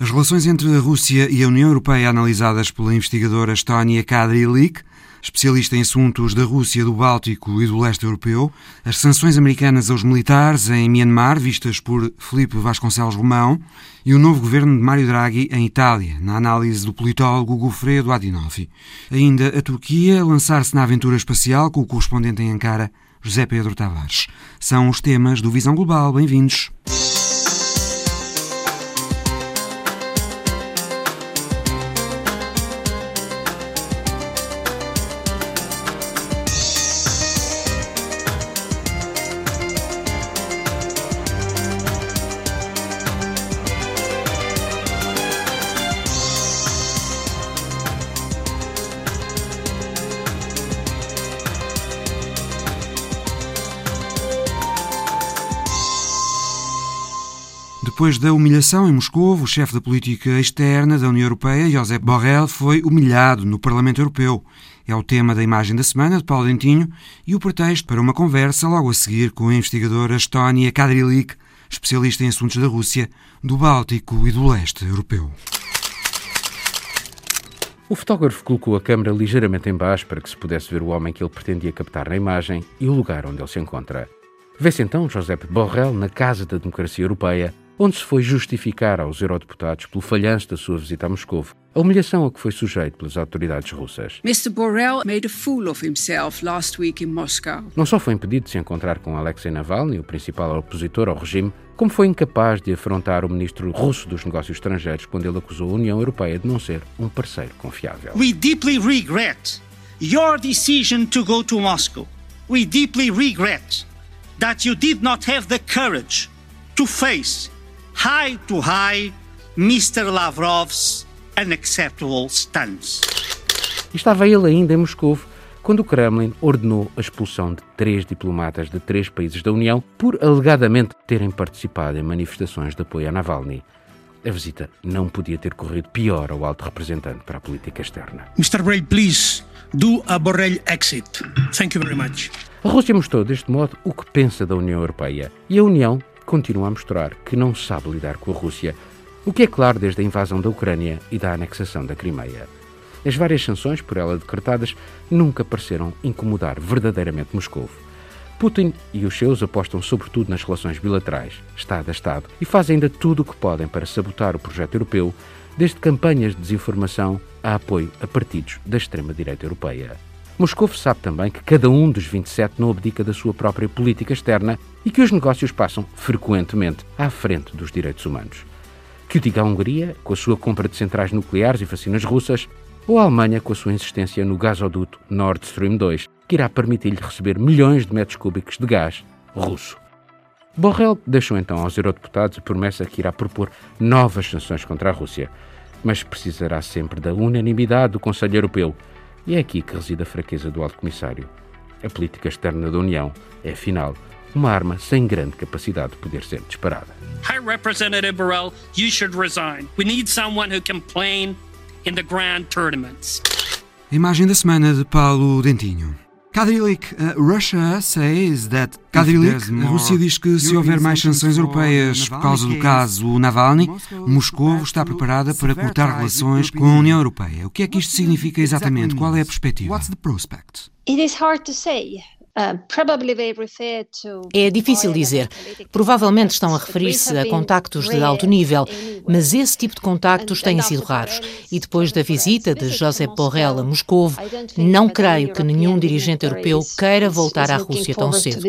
As relações entre a Rússia e a União Europeia analisadas pela investigadora Estónia Kadrilik, especialista em assuntos da Rússia, do Báltico e do leste europeu, as sanções americanas aos militares em Myanmar, vistas por Felipe Vasconcelos Romão, e o novo governo de Mário Draghi em Itália, na análise do politólogo Gofredo Adinolfi. Ainda a Turquia lançar-se na aventura espacial com o correspondente em Ankara, José Pedro Tavares. São os temas do Visão Global. Bem-vindos. Depois da humilhação em Moscou, o chefe da política externa da União Europeia, Josep Borrell, foi humilhado no Parlamento Europeu. É o tema da imagem da semana de Paulo Dentinho e o pretexto para uma conversa logo a seguir com a investigadora Estónia Kadrilik, especialista em assuntos da Rússia, do Báltico e do leste europeu. O fotógrafo colocou a câmera ligeiramente em baixo para que se pudesse ver o homem que ele pretendia captar na imagem e o lugar onde ele se encontra. Vê-se então Josep Borrell na Casa da Democracia Europeia, onde se foi justificar aos eurodeputados pelo falhanço da sua visita a Moscou, a humilhação a que foi sujeito pelas autoridades russas. Mr. Borrell made a fool of himself last week in Moscow. Não só foi impedido de se encontrar com Alexei Navalny, o principal opositor ao regime, como foi incapaz de afrontar o ministro russo dos negócios estrangeiros quando ele acusou a União Europeia de não ser um parceiro confiável. We deeply regret your decision to go to Moscow. We deeply regret that you did not have the courage to face high to high Mr. Lavrov's unacceptable stance. Estava ele ainda em Moscou quando o Kremlin ordenou a expulsão de três diplomatas de três países da União por alegadamente terem participado em manifestações de apoio a Navalny. A visita não podia ter corrido pior ao alto representante para a política externa. Mr. Borrell, please do a Borrell exit. Thank you very much. A Rússia mostrou deste modo o que pensa da União Europeia e a União continua a mostrar que não sabe lidar com a Rússia, o que é claro desde a invasão da Ucrânia e da anexação da Crimeia. As várias sanções por ela decretadas nunca pareceram incomodar verdadeiramente Moscou. Putin e os seus apostam sobretudo nas relações bilaterais, Estado a Estado, e fazem ainda tudo o que podem para sabotar o projeto europeu, desde campanhas de desinformação a apoio a partidos da extrema-direita europeia. Moscou sabe também que cada um dos 27 não abdica da sua própria política externa e que os negócios passam frequentemente à frente dos direitos humanos. Que o diga a Hungria, com a sua compra de centrais nucleares e vacinas russas, ou a Alemanha com a sua insistência no gasoduto Nord Stream 2, que irá permitir-lhe receber milhões de metros cúbicos de gás russo. Borrell deixou então aos eurodeputados a promessa que irá propor novas sanções contra a Rússia, mas precisará sempre da unanimidade do Conselho Europeu, e é aqui que reside a fraqueza do Alto Comissário. A política externa da União é, afinal, uma arma sem grande capacidade de poder ser disparada. High Representative Borrell, you should resign. We need someone who can play in the grand tournaments. A imagem da semana de Paulo Dentinho. Kadrilik, uh, Russia says that Kadrilik, a Rússia diz que se houver mais sanções europeias por causa do caso Navalny, Moscou está preparada para cortar relações com a União Europeia. O que é que isto significa exatamente? Qual é a perspectiva? It is hard to say. Uh, é difícil dizer. Provavelmente estão a referir-se a contactos de alto nível, mas esse tipo de contactos têm sido raros. E depois da visita de José Borrell a Moscou, não creio que nenhum dirigente europeu queira voltar à Rússia tão cedo.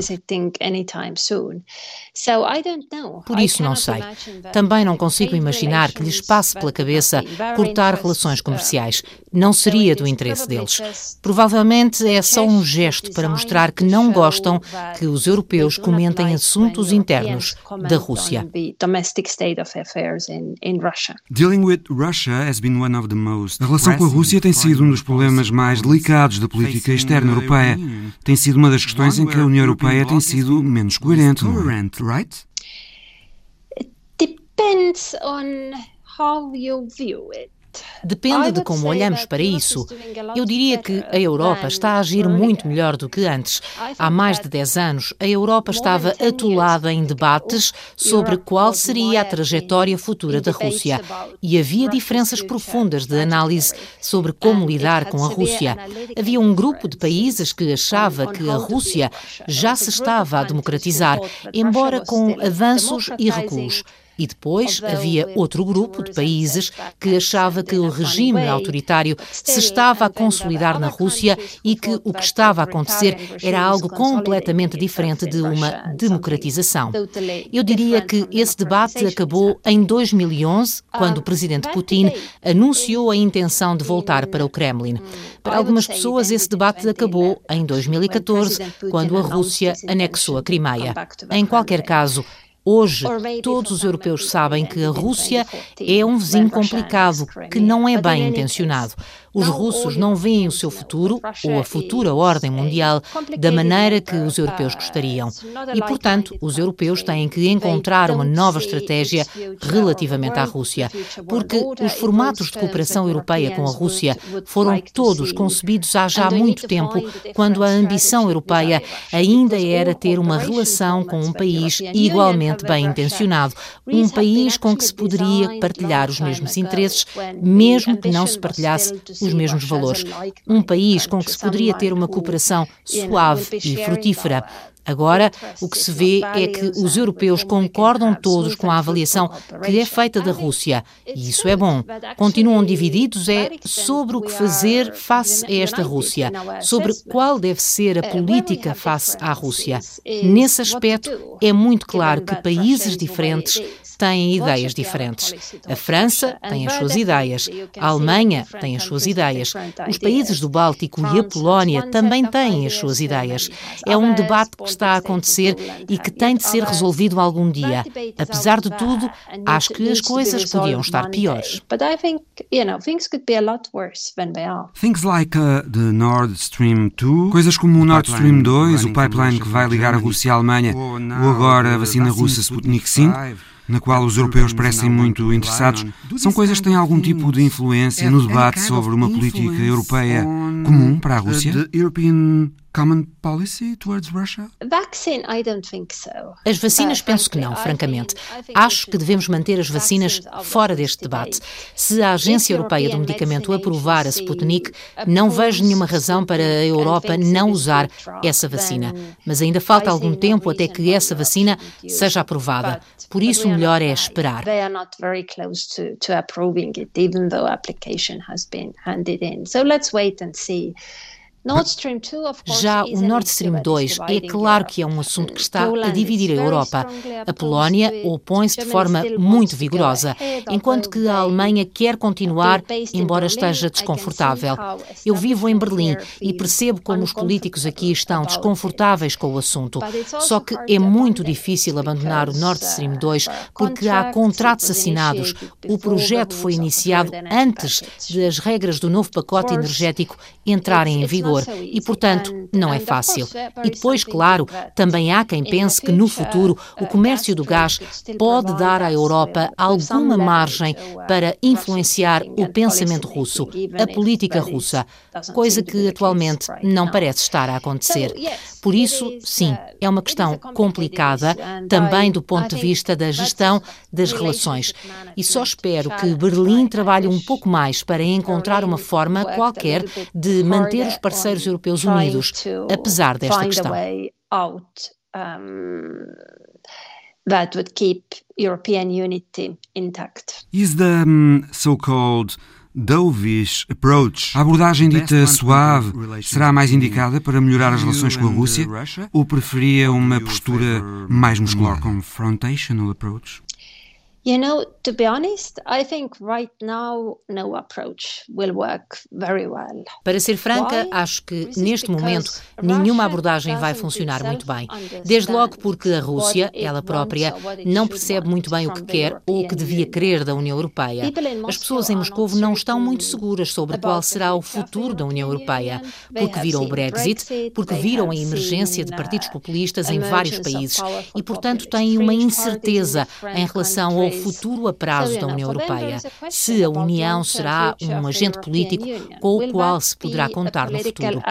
Por isso não sei. Também não consigo imaginar que lhes passe pela cabeça cortar relações comerciais. Não seria do interesse deles. Provavelmente é só um gesto para mostrar que não gostam que os europeus comentem assuntos internos da Rússia. A relação com a Rússia tem sido um dos problemas mais delicados da política externa europeia. Tem sido uma das questões em que a União Europeia tem sido menos coerente. Right? It depends on how you view it. Depende de como olhamos para isso. Eu diria que a Europa está a agir muito melhor do que antes. Há mais de 10 anos, a Europa estava atolada em debates sobre qual seria a trajetória futura da Rússia e havia diferenças profundas de análise sobre como lidar com a Rússia. Havia um grupo de países que achava que a Rússia já se estava a democratizar, embora com avanços e recuos. E depois havia outro grupo de países que achava que o regime autoritário se estava a consolidar na Rússia e que o que estava a acontecer era algo completamente diferente de uma democratização. Eu diria que esse debate acabou em 2011, quando o presidente Putin anunciou a intenção de voltar para o Kremlin. Para algumas pessoas, esse debate acabou em 2014, quando a Rússia anexou a Crimeia. Em qualquer caso, Hoje, todos os europeus sabem que a Rússia é um vizinho complicado, que não é bem intencionado. Os russos não veem o seu futuro ou a futura ordem mundial da maneira que os europeus gostariam. E, portanto, os europeus têm que encontrar uma nova estratégia relativamente à Rússia, porque os formatos de cooperação europeia com a Rússia foram todos concebidos há já muito tempo, quando a ambição europeia ainda era ter uma relação com um país igualmente bem intencionado, um país com que se poderia partilhar os mesmos interesses, mesmo que não se partilhasse os mesmos valores. Um país com que se poderia ter uma cooperação suave e frutífera. Agora, o que se vê é que os europeus concordam todos com a avaliação que é feita da Rússia, e isso é bom. Continuam divididos é sobre o que fazer face a esta Rússia, sobre qual deve ser a política face à Rússia. Nesse aspecto, é muito claro que países diferentes têm ideias diferentes. A França tem as suas ideias, a Alemanha tem as suas ideias, os países do Báltico e a Polónia também têm as suas ideias. É um debate que está a acontecer e que tem de ser resolvido algum dia. Apesar de tudo, acho que as coisas podiam estar piores. Things like uh, the Nord Stream 2, coisas como o Nord Stream 2, o pipeline que vai ligar a Rússia à Alemanha, ou agora a vacina russa Sputnik 5, na qual os europeus parecem muito interessados, são coisas que têm algum tipo de influência no debate sobre uma política europeia comum para a Rússia? Common policy towards Russia? Vaccine, I don't think so. As vacinas penso que não, francamente. Acho que devemos manter as vacinas fora deste debate. Se a Agência Europeia do Medicamento aprovar a Sputnik, não vejo nenhuma razão para a Europa não usar essa vacina. Mas ainda falta algum tempo até que essa vacina seja aprovada. Por isso, o melhor é esperar. They are not very close to, to approving it, even though application has been handed in. So let's wait and see. Já o Nord Stream 2 é claro que é um assunto que está a dividir a Europa. A Polónia opõe-se de forma muito vigorosa, enquanto que a Alemanha quer continuar, embora esteja desconfortável. Eu vivo em Berlim e percebo como os políticos aqui estão desconfortáveis com o assunto. Só que é muito difícil abandonar o Nord Stream 2 porque há contratos assinados. O projeto foi iniciado antes das regras do novo pacote energético entrarem em vigor vigor e, portanto, não é fácil. E depois, claro, também há quem pense que no futuro o comércio do gás pode dar à Europa alguma margem para influenciar o pensamento russo, a política russa, coisa que atualmente não parece estar a acontecer. Por isso, sim, é uma questão complicada, também do ponto de vista da gestão das relações. E só espero que Berlim trabalhe um pouco mais para encontrar uma forma qualquer de manter os parceiros parceiros europeus unidos, apesar desta questão. that would keep European unity intact. Is the um, so-called dovish approach, a abordagem dita suave, será mais indicada para melhorar as relações com a Rússia? Ou preferia uma postura mais muscular? Confrontational approach? You know, to be honest, I think right now no approach will work very well. Para ser franca, acho que neste momento nenhuma abordagem vai funcionar muito bem. Desde logo porque a Rússia, ela própria, não percebe muito bem o que quer ou o que devia querer da União Europeia. As pessoas em Moscou não estão muito seguras sobre qual será o futuro da União Europeia, porque viram o Brexit, porque viram a emergência de partidos populistas em vários países e, portanto, têm uma incerteza em relação ao ao futuro a prazo da União Europeia, se a União será um agente político com o qual se poderá contar no futuro.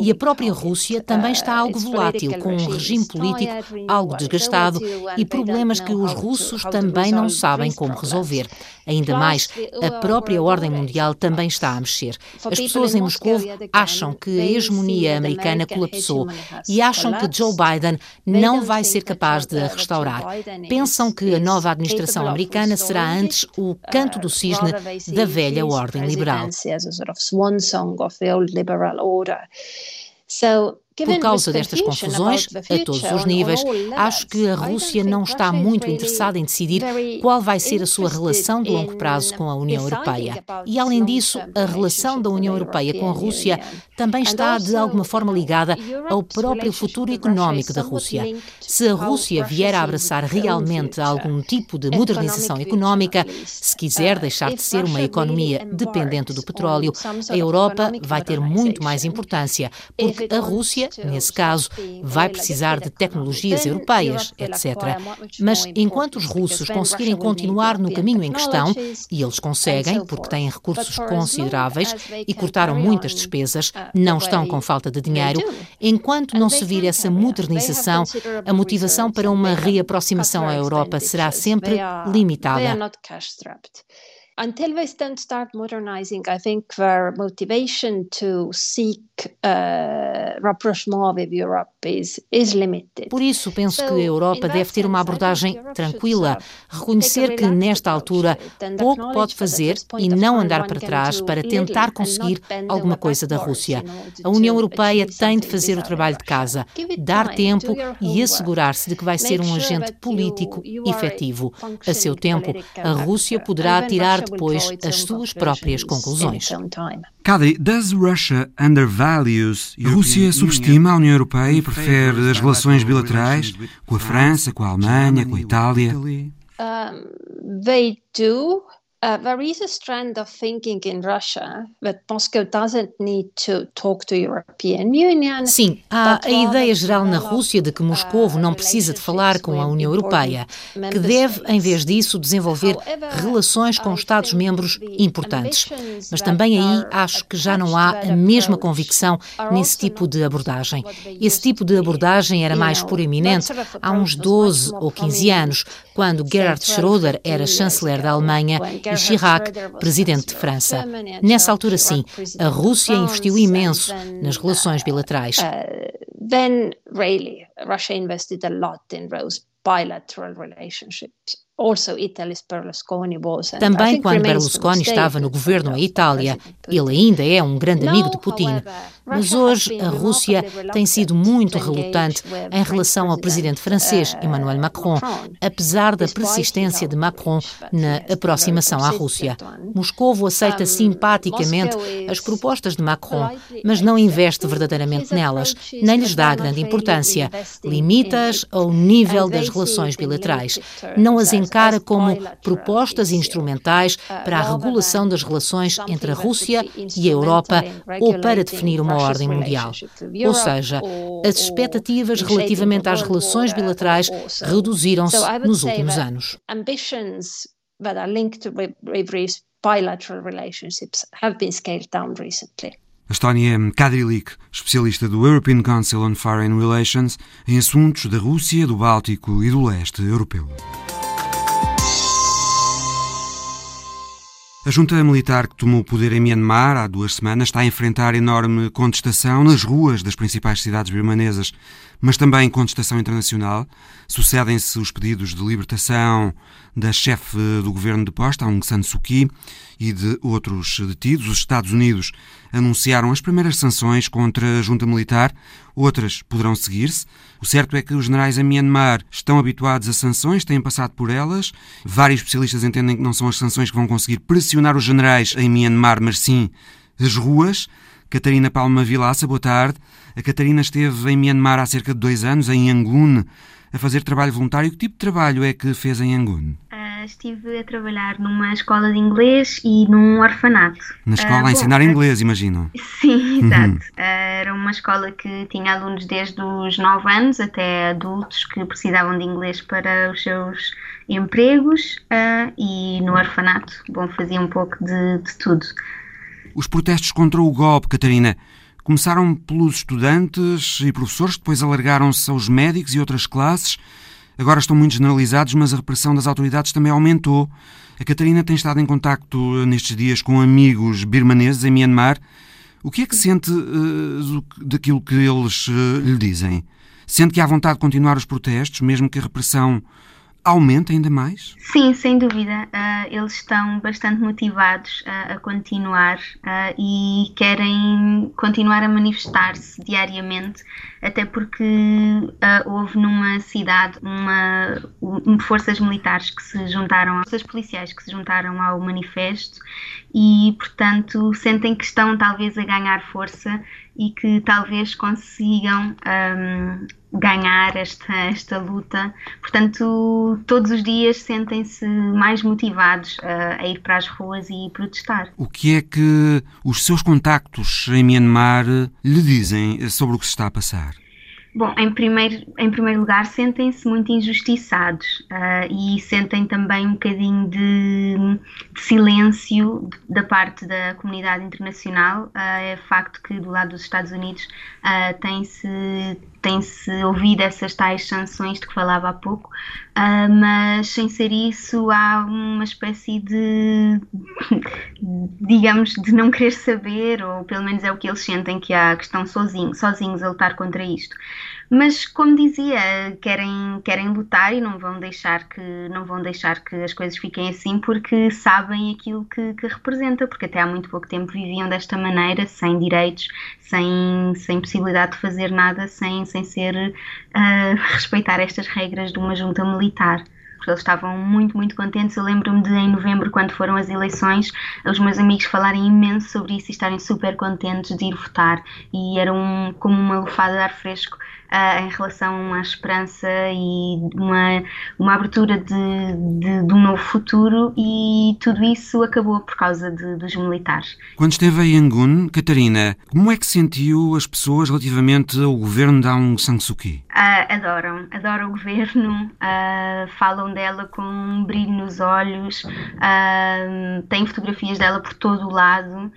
E a própria Rússia também está algo volátil, com um regime político algo desgastado e problemas que os russos também não sabem como resolver. Ainda mais, a própria ordem mundial também está a mexer. As pessoas em Moscou acham que a hegemonia americana colapsou e acham que Joe Biden não vai ser capaz de a restaurar. Pensam que a nova administração americana será antes o canto do cisne da velha ordem liberal. the old liberal order. So Por causa destas confusões, a todos os níveis, acho que a Rússia não está muito interessada em decidir qual vai ser a sua relação de longo prazo com a União Europeia. E, além disso, a relação da União Europeia com a Rússia também está, de alguma forma, ligada ao próprio futuro económico da Rússia. Se a Rússia vier a abraçar realmente algum tipo de modernização económica, se quiser deixar de ser uma economia dependente do petróleo, a Europa vai ter muito mais importância, porque a Rússia nesse caso, vai precisar de tecnologias europeias, etc. Mas enquanto os russos conseguirem continuar no caminho em questão, e eles conseguem, porque têm recursos consideráveis e cortaram muitas despesas, não estão com falta de dinheiro, enquanto não se vir essa modernização, a motivação para uma reaproximação à Europa será sempre limitada until they don't start modernizing, I think their motivation to seek uh, rapprochement with Europe is, is limited. Por isso, penso que a Europa deve ter uma abordagem tranquila, reconhecer que, nesta altura, pouco pode fazer e não andar para trás para tentar conseguir alguma coisa da Rússia. A União Europeia tem de fazer o trabalho de casa, dar tempo e assegurar-se de que vai ser um agente político efetivo. A seu tempo, a Rússia poderá tirar depois as suas próprias conclusões. Kadri, does Russia undervalues a Rússia subestima a União Europeia e prefere as relações bilaterais com a França, com a Alemanha, com a Itália? Um, they do. Uh, there is a strand of thinking in Russia that Moscow doesn't need to talk to European Union. Sim, há a ideia geral na Rússia de que Moscou não precisa de falar com a União Europeia, que deve, em vez disso, desenvolver relações com Estados-membros importantes. Mas também aí acho que já não há a mesma convicção nesse tipo de abordagem. Esse tipo de abordagem era mais proeminente há uns 12 ou 15 anos, quando Gerhard Schröder era chanceler da Alemanha e Chirac, presidente de França. Nessa altura, sim, a Rússia investiu imenso nas relações bilaterais. Uh, then, really, Russia invested a lot in those bilateral relationships. Também quando Berlusconi estava no governo em Itália, ele ainda é um grande amigo de Putin. Mas hoje a Rússia tem sido muito relutante em relação ao presidente francês uh, Emmanuel Macron, apesar da persistência de Macron na aproximação à Rússia. Moscovo aceita simpaticamente as propostas de Macron, mas não investe verdadeiramente nelas, nem lhes dá grande importância. Limita-as ao nível das relações bilaterais. Não as encara como propostas instrumentais para a regulação das relações entre a Rússia e a Europa ou para definir uma ordem mundial. Ou seja, as expectativas relativamente às relações bilaterais reduziram-se nos últimos anos. bilateral relationships have been scaled down recently. A Estónia Kadrilik, especialista do European Council on Foreign Relations em assuntos da Rússia, do Báltico e do leste europeu. A junta militar que tomou o poder em Myanmar há duas semanas está a enfrentar enorme contestação nas ruas das principais cidades birmanesas, mas também contestação internacional. Sucedem-se os pedidos de libertação da chefe do governo de posta, Aung San Suu Kyi, e de outros detidos. Os Estados Unidos anunciaram as primeiras sanções contra a junta militar, outras poderão seguir-se. O certo é que os generais em Myanmar estão habituados a sanções, têm passado por elas. Vários especialistas entendem que não são as sanções que vão conseguir pressionar os generais em Myanmar, mas sim as ruas. Catarina Palma Vilaça, boa tarde. A Catarina esteve em Myanmar há cerca de dois anos, em Yangon, a fazer trabalho voluntário. Que tipo de trabalho é que fez em Yangon? Ah Uh, estive a trabalhar numa escola de inglês e num orfanato. Na escola uh, a ensinar bom, inglês, imagino. Sim, exato. Uhum. Uh, era uma escola que tinha alunos desde os 9 anos até adultos que precisavam de inglês para os seus empregos e no orfanato, bom, fazia um pouco de, de tudo. Os protestos contra o golpe, Catarina, começaram pelos estudantes e professores, depois alargaram-se aos médicos e outras classes agora estão muito generalizados, mas a repressão das autoridades também aumentou. A Catarina tem estado em contacto eh, nestes dias com amigos birmaneses em Myanmar. O que é que sente uh, daquilo que eles uh, lhe dizem? Sente que há vontade de continuar os protestos, mesmo que a repressão aumenta ainda mais? Sim, sem dúvida. Uh, eles estão bastante motivados uh, a continuar uh, e querem continuar a manifestar-se diariamente, até porque houve numa cidade uma, um, forças militares que se juntaram, forças policiais que se juntaram ao manifesto e, portanto, sentem que estão talvez a ganhar força e que talvez consigam um, ganhar esta, esta luta. Portanto, todos os dias sentem-se mais motivados a, a, ir para as ruas e protestar. O que é que os seus contactos em Myanmar lhe dizem sobre o que se está a passar? Bom, em primeiro, em primeiro lugar, sentem-se muito injustiçados uh, e sentem também um bocadinho de, de silêncio da parte da comunidade internacional. Uh, é facto que do lado dos Estados Unidos uh, tem-se tem-se ouvido essas tais sanções de que falava há pouco, uh, mas sem ser isso há uma espécie de, digamos, de não querer saber, ou pelo menos é o que eles sentem que, há, que estão sozinhos, sozinhos a lutar contra isto. Mas como dizia, querem, querem lutar e não vão deixar que não vão deixar que as coisas fiquem assim porque sabem aquilo que, que representa, porque até há muito pouco tempo viviam desta maneira, sem direitos, sem, sem possibilidade de fazer nada, sem, sem ser uh, respeitar estas regras de uma junta militar porque eles estavam muito, muito contentes. Eu lembro-me de, em novembro, quando foram as eleições, os meus amigos falarem imenso sobre isso e estarem super contentes de ir votar. E era um, como uma lufada de ar fresco uh, em relação à esperança e uma, uma abertura de, de, de, um novo futuro e tudo isso acabou por causa de, dos militares. Quando esteve em Yangon, Catarina, como é que sentiu as pessoas relativamente ao governo de Aung San Suu Kyi? Uh, adoram, adoram o governo, uh, falam dela com um brilho nos olhos, uh, têm fotografias dela por todo o lado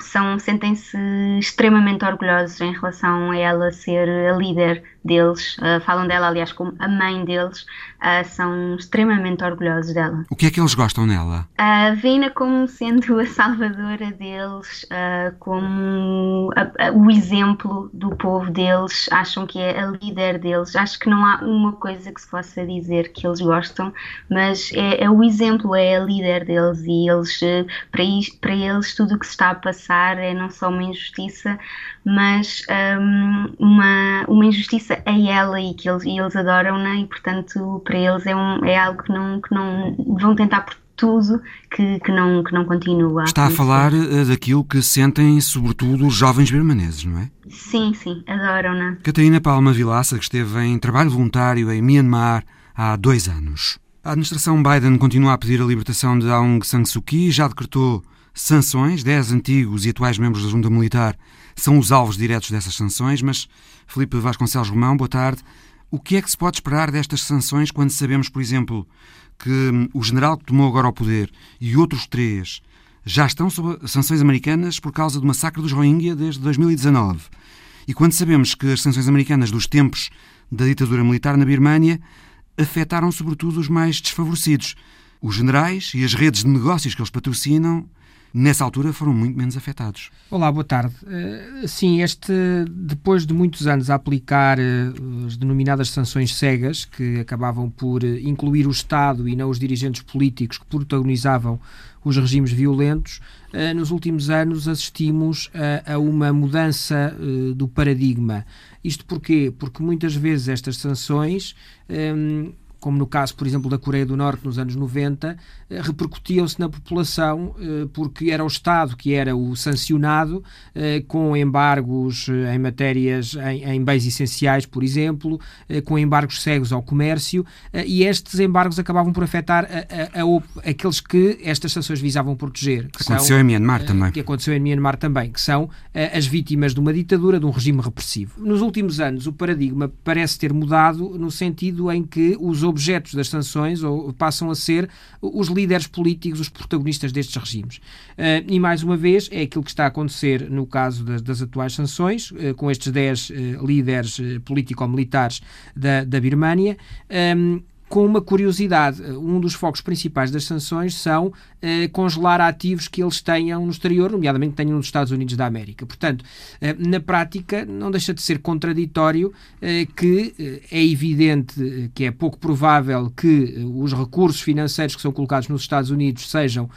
são sentem-se extremamente orgulhosos em relação a ela ser a líder deles, uh, falam dela, aliás, como a mãe deles, uh, são extremamente orgulhosos dela. O que é que eles gostam nela? Uh, Veem-na como sendo a salvadora deles, uh, como a, a, o exemplo do povo deles, acham que é a líder deles. Acho que não há uma coisa que se possa dizer que eles gostam, mas é, é o exemplo, é a líder deles e eles, para, para eles, tudo o que se está a passar é não só uma injustiça, mas um, uma, uma injustiça a ela e que eles, e eles adoram-na e portanto para eles é, um, é algo que não, que não vão tentar por tudo que, que, não, que não continua. Está a falar eh, daquilo que sentem sobretudo os jovens birmaneses, não é? Sim, sim, adoram-na. Catarina Palma Vilaça, que esteve em trabalho voluntário em Myanmar há dois anos. A administração Biden continua a pedir a libertação de Aung San Suu Kyi, já decretou sanções, dez antigos e atuais membros da junta militar são os alvos diretos dessas sanções, mas Felipe Vasconcelos Romão, boa tarde. O que é que se pode esperar destas sanções quando sabemos, por exemplo, que hum, o general que tomou agora o poder e outros três já estão sob sanções americanas por causa do massacre dos Rohingya desde 2019? E quando sabemos que as sanções americanas dos tempos da ditadura militar na Birmânia afetaram sobretudo os mais desfavorecidos, os generais e as redes de negócios que eles patrocinam nessa altura foram muito menos afetados. Olá, boa tarde. Uh, sim, este, depois de muitos anos a aplicar uh, as denominadas sanções cegas, que acabavam por uh, incluir o Estado e não os dirigentes políticos que protagonizavam os regimes violentos, nos últimos anos assistimos a, uma mudança do paradigma. Isto porquê? Porque muitas vezes estas sanções um, como no caso, por exemplo, da Coreia do Norte nos anos 90, eh, repercutiam-se na população eh, porque era o Estado que era o sancionado eh, com embargos em matérias, em, em bens essenciais, por exemplo, com embargos cegos ao comércio e estes embargos acabavam por afetar a, a, a, aqueles que estas sanções visavam proteger. Que aconteceu são, em Myanmar também. Que aconteceu em Myanmar também, que são as vítimas de uma ditadura, de um regime repressivo. Nos últimos anos, o paradigma parece ter mudado no sentido em que os objetos das sanções ou, passam a ser os líderes políticos, os protagonistas destes regimes. Uh, e, mais uma vez, é aquilo que está a acontecer no caso das, das atuais sanções, uh, com estes 10 uh, eh, líderes político-militares da, da Birmânia. Um, com uma curiosidade, um dos focos principais das sanções são eh, congelar ativos que eles tenham no exterior, nomeadamente que tenham nos Estados Unidos da América. Portanto, eh, na prática, não deixa de ser contraditório eh, que é evidente que é pouco provável que os recursos financeiros que são colocados nos Estados Unidos sejam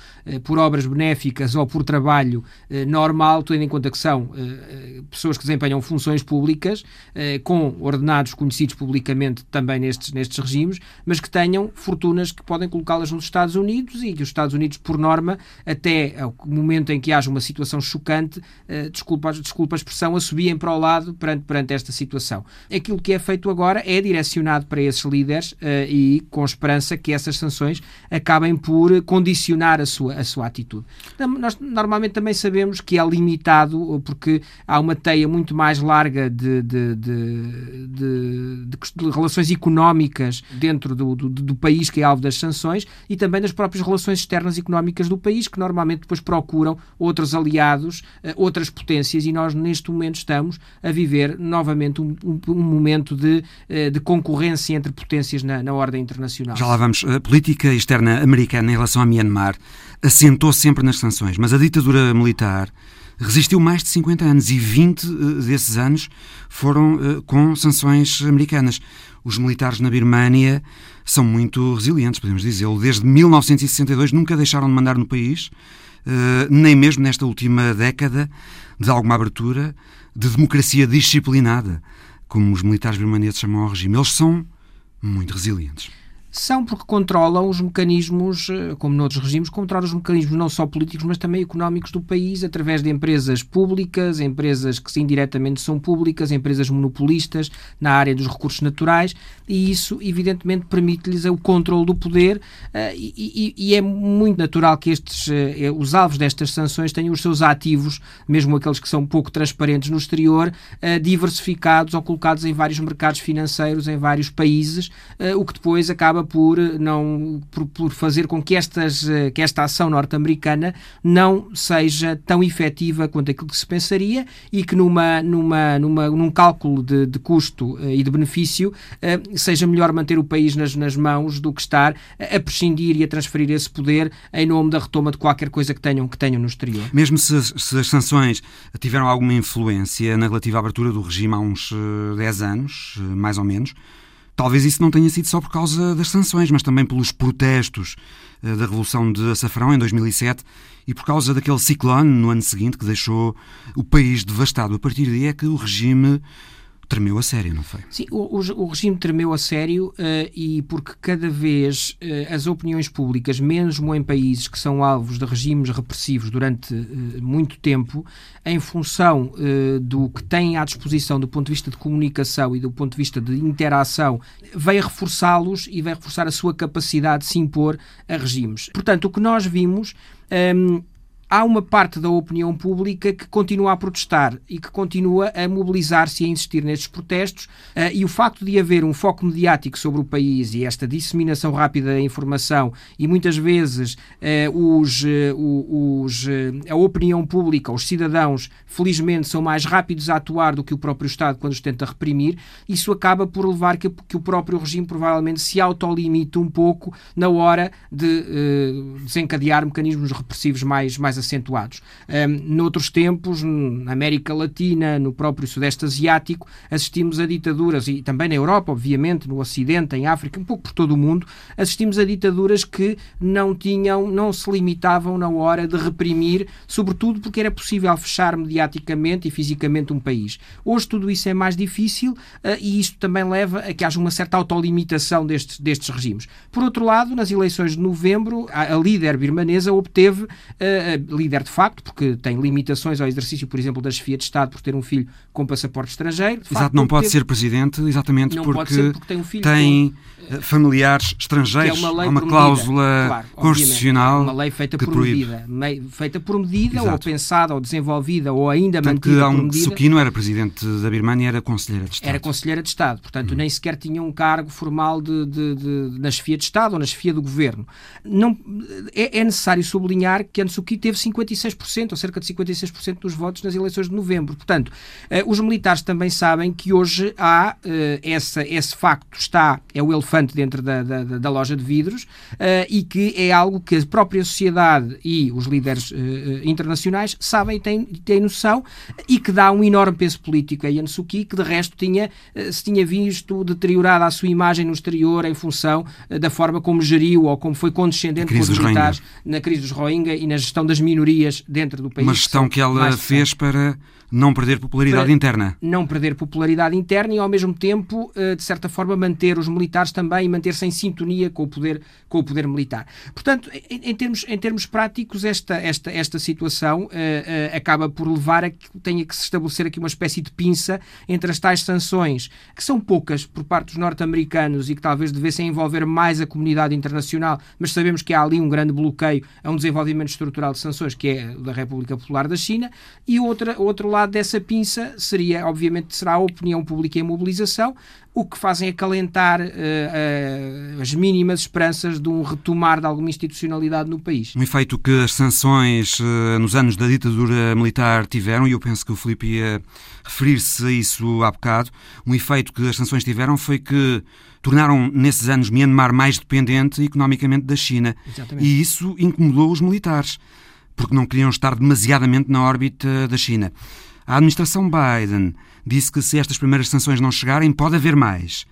por obras benéficas ou por trabalho normal, tendo em conta que são pessoas que desempenham funções públicas, com ordenados conhecidos publicamente também nestes, nestes regimes, mas que tenham fortunas que podem colocá-las nos Estados Unidos e que os Estados Unidos, por norma, até o momento em que haja uma situação chocante, uh, desculpa, desculpa a expressão, assobiem para o lado perante, perante esta situação. Aquilo que é feito agora é direcionado para esses líderes uh, e com esperança que essas sanções acabem por condicionar a sua, a sua atitude. Nós normalmente também sabemos que é limitado porque há uma teia muito mais larga de, de, de, de, de relações económicas dentro do, do, do, país que é alvo das sanções e também das próprias relações externas económicas do país, que normalmente depois procuram outros aliados, eh, outras potências, e nós neste momento estamos a viver novamente um, um, um momento de, eh, de, concorrência entre potências na, na ordem internacional. Já lá vamos. A política externa americana em relação a Myanmar assentou sempre nas sanções, mas a ditadura militar resistiu mais de 50 anos e 20 eh, desses anos foram com sanções americanas. Os militares na Birmânia são muito resilientes, podemos dizê-lo. Desde 1962 nunca deixaram de mandar no país, eh, nem mesmo nesta última década de alguma abertura, de democracia disciplinada, como os militares birmaneses chamam ao regime. Eles são muito resilientes. São porque controlam os mecanismos, eh, como noutros regimes, controlam os mecanismos não só políticos, mas também económicos do país, através de empresas públicas, empresas que indiretamente são públicas, empresas monopolistas na área dos recursos naturais, e isso, evidentemente, permite-lhes o controle do poder, eh, e, e, é muito natural que estes, eh, os alvos destas sanções tenham os seus ativos, mesmo aqueles que são pouco transparentes no exterior, diversificados ou colocados em vários mercados financeiros, em vários países, o que depois acaba acaba por, não, por, por fazer com que, estas, eh, que esta ação norte-americana não seja tão efetiva quanto aquilo que se pensaria e que numa, numa, numa, num cálculo de, de custo eh, e de benefício eh, seja melhor manter o país nas, nas mãos do que estar a prescindir e a transferir esse poder em nome da retoma de qualquer coisa que tenham, que tenham no exterior. Mesmo se, se as sanções tiveram alguma influência na relativa abertura do regime há uns 10 anos, mais ou menos, Talvez isso não tenha sido só por causa das sanções, mas também pelos protestos eh, da Revolução de Açafrão em 2007 e por causa daquele ciclone no ano seguinte que deixou o país devastado. A partir daí é que o regime tremeu a sério, não foi? Sim, o, o, o regime tremeu a sério uh, e porque cada vez uh, as opiniões públicas, mesmo em países que são alvos de regimes repressivos durante uh, muito tempo, em função do que têm à disposição do ponto de vista de comunicação e do ponto de vista de interação, veio reforçá-los e veio reforçar a sua capacidade de se impor a regimes. Portanto, o que nós vimos um, ehm, há uma parte da opinião pública que continua a protestar e que continua a mobilizar-se e a insistir nestes protestos, uh, e o facto de haver um foco mediático sobre o país e esta disseminação rápida da informação, e muitas vezes uh, os, uh, os, a opinião pública, os cidadãos, felizmente, são mais rápidos a atuar do que o próprio Estado quando os tenta reprimir, isso acaba por levar que, que o próprio regime provavelmente se autolimite um pouco na hora de desencadear mecanismos repressivos mais, mais acentuados. Um, noutros tempos, na América Latina, no próprio Sudeste Asiático, assistimos a ditaduras, e também na Europa, obviamente, no Ocidente, em África, um pouco por todo o mundo, assistimos a ditaduras que não tinham, não se limitavam na hora de reprimir, sobretudo porque era possível fechar mediaticamente e fisicamente um país. Hoje tudo isso é mais difícil uh, e isto também leva a que haja uma certa autolimitação destes, destes regimes. Por outro lado, nas eleições de novembro, a, a líder birmanesa obteve, uh, líder de facto, porque tem limitações ao exercício, por exemplo, da chefia de Estado por ter um filho com passaporte estrangeiro. Exato, facto, não pode obteve... ser presidente exatamente porque, ser porque tem, um filho tem com... Eh, familiares estrangeiros. Que é uma, uma cláusula claro, constitucional. Uma lei feita por medida. Feita por medida, Exato. ou pensada, ou desenvolvida, ou ainda Tanto mantida que Aung. Suu Kyi não era presidente da Birmania, era conselheira de Estado. Era conselheira de Estado, portanto, hum. nem sequer tinha um cargo formal de, de, de, na chefia de Estado ou na chefia do governo. Não, é, é necessário sublinhar que Aung Suu Kyi teve 56%, ou cerca de 56% dos votos nas eleições de novembro. Portanto, eh, os militares também sabem que hoje há eh, essa, esse facto, está, é o elefante dentro da, da, da loja de vidros, eh, e que é algo que a própria sociedade e os líderes internacionais sabem e têm, têm noção, e que dá um enorme peso político a Aung Suu Kyi, que de resto tinha, se tinha visto deteriorada a sua imagem no exterior em função da forma como geriu ou como foi condescendente com os militares na crise dos Rohingya e na gestão das minorias dentro do país. Uma gestão que ela fez para não perder popularidade para interna. Não perder popularidade interna e, ao mesmo tempo, eh, de certa forma, manter os militares também e manter-se em sintonia com o poder, com o poder militar. Portanto, em, em termos, em termos práticos, esta, esta, esta situação uh, uh, acaba por levar a que tenha que se estabelecer aqui uma espécie de pinça entre as tais sanções, que são poucas por parte dos norte-americanos e que talvez devessem envolver mais a comunidade internacional, mas sabemos que há ali um grande bloqueio a um desenvolvimento estrutural de sanções, que é da República Popular da China, e outra, outro lado lado dessa pinça seria, obviamente, será a opinião pública em mobilização, o que fazem acalentar uh, uh, as mínimas esperanças de um retomar de alguma institucionalidade no país. Um efeito que as sanções uh, nos anos da ditadura militar tiveram, e eu penso que o Filipe ia referir-se a isso há bocado, um efeito que as sanções tiveram foi que tornaram nesses anos Myanmar mais dependente economicamente da China. Exatamente. E isso incomodou os militares, porque não queriam estar demasiadamente na órbita da China. A administração Biden disse que se estas primeiras sanções não chegarem, pode haver mais.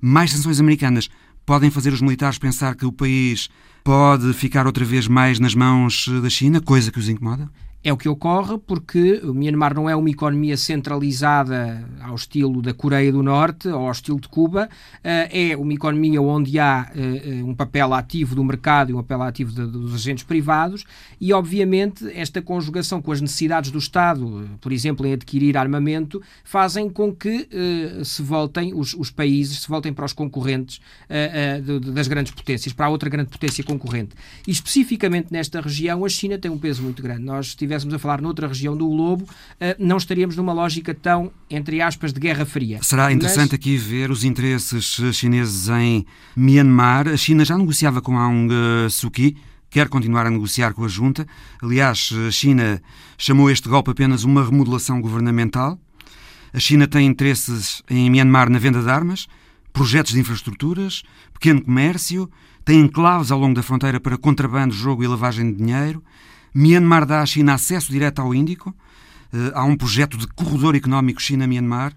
Mais sanções americanas podem fazer os militares pensar que o país pode ficar outra vez mais nas mãos da China, coisa que os incomoda? É o que ocorre porque o Myanmar não é uma economia centralizada ao estilo da Coreia do Norte ou ao estilo de Cuba, eh, é uma economia onde há eh, eh, um papel ativo do mercado e um papel ativo dos agentes privados e, obviamente, esta conjugação com as necessidades do Estado, por exemplo, em adquirir armamento, fazem com que se voltem, os, os países se voltem para os concorrentes das grandes potências, para a outra grande potência concorrente. E, especificamente nesta região, a China tem um peso muito grande. Nós tivemos estivéssemos a falar noutra região do globo, eh, não estaríamos numa lógica tão, entre aspas, de guerra fria. Será interessante Mas... aqui ver os interesses chineses em Myanmar. A China já negociava com Aung Suu Kyi, quer continuar a negociar com a junta. Aliás, a China chamou este golpe apenas uma remodelação governamental. A China tem interesses em Myanmar na venda de armas, projetos de infraestruturas, pequeno comércio, tem enclaves ao longo da fronteira para contrabando, jogo e lavagem de dinheiro. Myanmar dá à China acesso direto ao Índico. Uh, há um projeto de corredor económico China-Myanmar.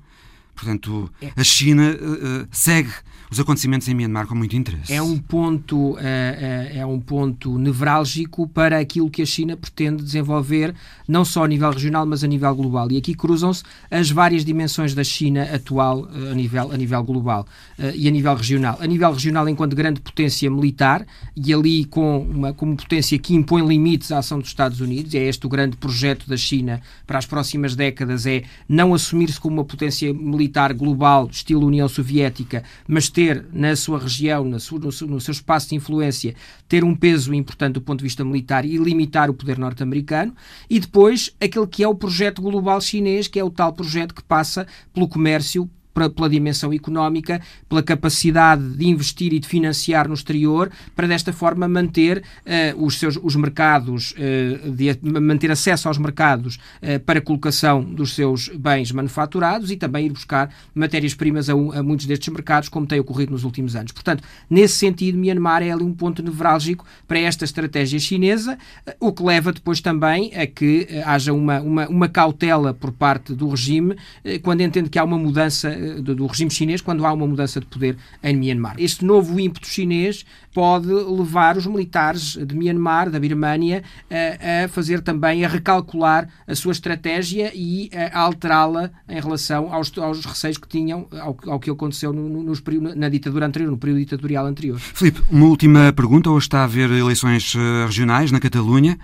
Portanto, é. a China uh, segue os acontecimentos em Myanmar com muito interesse. É um ponto, é, é um ponto nevrálgico para aquilo que a China pretende desenvolver, não só a nível regional, mas a nível global. E aqui cruzam-se as várias dimensões da China atual a nível, a nível global e a nível regional. A nível regional, enquanto grande potência militar, e ali com uma como potência que impõe limites à ação dos Estados Unidos, é este o grande projeto da China para as próximas décadas, é não assumir-se como uma potência militar global, estilo União Soviética, mas ter ter na sua região, na sua, no, seu, no, seu, espaço de influência, ter um peso importante do ponto de vista militar e limitar o poder norte-americano, e depois aquele que é o projeto global chinês, que é o tal projeto que passa pelo comércio, pela dimensão económica, pela capacidade de investir e de financiar no exterior, para desta forma manter uh, os seus os mercados, uh, de, manter acesso aos mercados uh, para colocação dos seus bens manufaturados e também ir buscar matérias-primas a, a, muitos destes mercados, como tem ocorrido nos últimos anos. Portanto, nesse sentido, Myanmar é ali um ponto nevrálgico para esta estratégia chinesa, o que leva depois também a que haja uma, uma, uma cautela por parte do regime quando entende que há uma mudança do, do regime chinês, quando há uma mudança de poder em Myanmar. Este novo ímpeto chinês pode levar os militares de Myanmar, da Birmânia, a, a fazer também, a recalcular a sua estratégia e a alterá-la em relação aos, aos receios que tinham ao, ao que aconteceu no, nos, na ditadura anterior, no período ditatorial anterior. Filipe, uma última pergunta. Hoje está a haver eleições eh, regionais na Catalunha.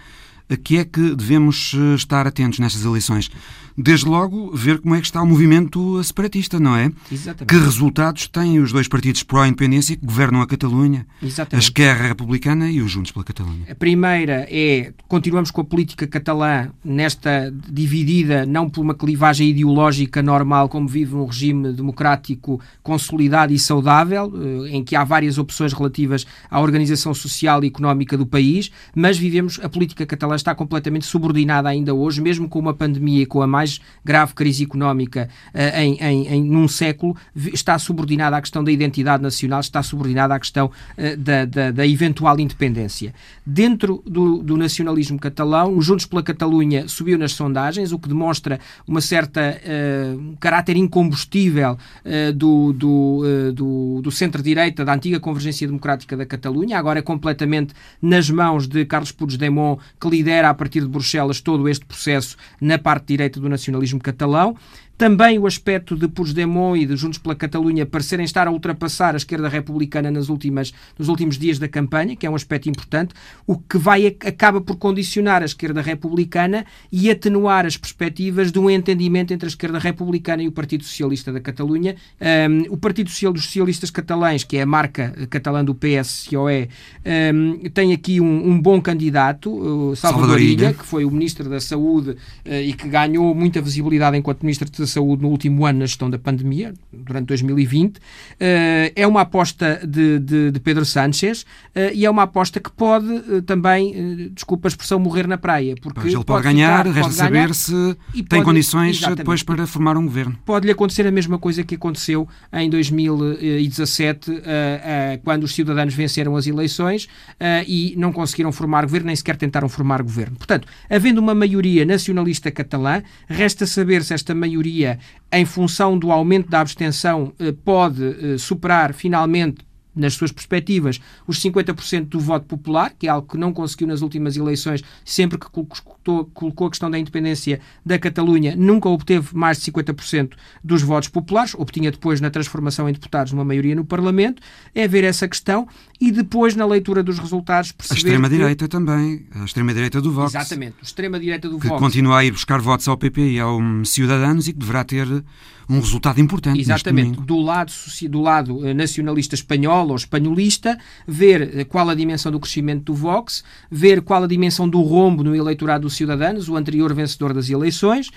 A que é que devemos eh, estar atentos nestas eleições? Desde logo, ver como é que está o movimento separatista, não é? Exatamente. Que resultados têm os dois partidos pró-independência que governam a Catalunha? Exatamente. A Esquerra Republicana e os Juntos pela Catalunha. A primeira é, continuamos com a política catalã nesta dividida, não por uma clivagem ideológica normal, como vive um regime democrático consolidado e saudável, eh, em que há várias opções relativas à organização social e económica do país, mas vivemos, a política catalã está completamente subordinada ainda hoje, mesmo com uma pandemia e com a mais mais grave crise económica uh, em, em, em, num século, está subordinada à questão da identidade nacional, está subordinada à questão uh, da, da, da, eventual independência. Dentro do, do, nacionalismo catalão, o Juntos pela Catalunha subiu nas sondagens, o que demonstra uma certa uh, caráter incombustível do, do, do, do centro-direita, da antiga Convergência Democrática da Catalunha, agora é completamente nas mãos de Carlos Puigdemont, que lidera a partir de Bruxelas todo este processo na parte direita do nacionalismo catalão. Também o aspecto de Puigdemont e de Juntos pela Catalunha parecerem estar a ultrapassar a esquerda republicana nas últimas, nos últimos dias da campanha, que é um aspecto importante, o que vai acaba por condicionar a esquerda republicana e atenuar as perspectivas de um entendimento entre a esquerda republicana e o Partido Socialista da Catalunha. Um, o Partido Social dos Socialistas Catalães, que é a marca catalã do PSOE, um, tem aqui um, um bom candidato, o Salvador Ilha, que foi o Ministro da Saúde uh, e que ganhou muita visibilidade enquanto Ministro da Saúde no último ano na gestão da pandemia, durante 2020. Eh, é uma aposta de, de, de Pedro Sánchez eh, e é uma aposta que pode eh, também, desculpa a expressão, morrer na praia. Porque pois ele pode, ganhar, ficar, resta saber se tem pode, condições exatamente. depois para formar um governo. Pode-lhe acontecer a mesma coisa que aconteceu em 2017, quando os cidadãos venceram as eleições e não conseguiram formar governo, nem sequer tentaram formar governo. Portanto, havendo uma maioria nacionalista catalã, resta saber se esta maioria em função do aumento da abstenção, eh, pode eh, superar finalmente nas suas perspectivas, os 50% do voto popular, que é algo que não conseguiu nas últimas eleições, sempre que colocou a questão da independência da Catalunha, nunca obteve mais de 50% dos votos populares, obtinha depois na transformação em deputados uma maioria no Parlamento, é ver essa questão e depois na leitura dos resultados perceber... A extrema-direita que... também, a extrema-direita do Vox. Exatamente, a extrema-direita do que Vox. Que continua a ir buscar votos ao PP e ao Ciudadanos e que deverá ter um resultado importante Exatamente, do lado, do lado eh, nacionalista espanhol ou espanholista, ver eh, qual a dimensão do crescimento do Vox, ver qual a dimensão do rombo no eleitorado dos Ciudadanos, o anterior vencedor das eleições,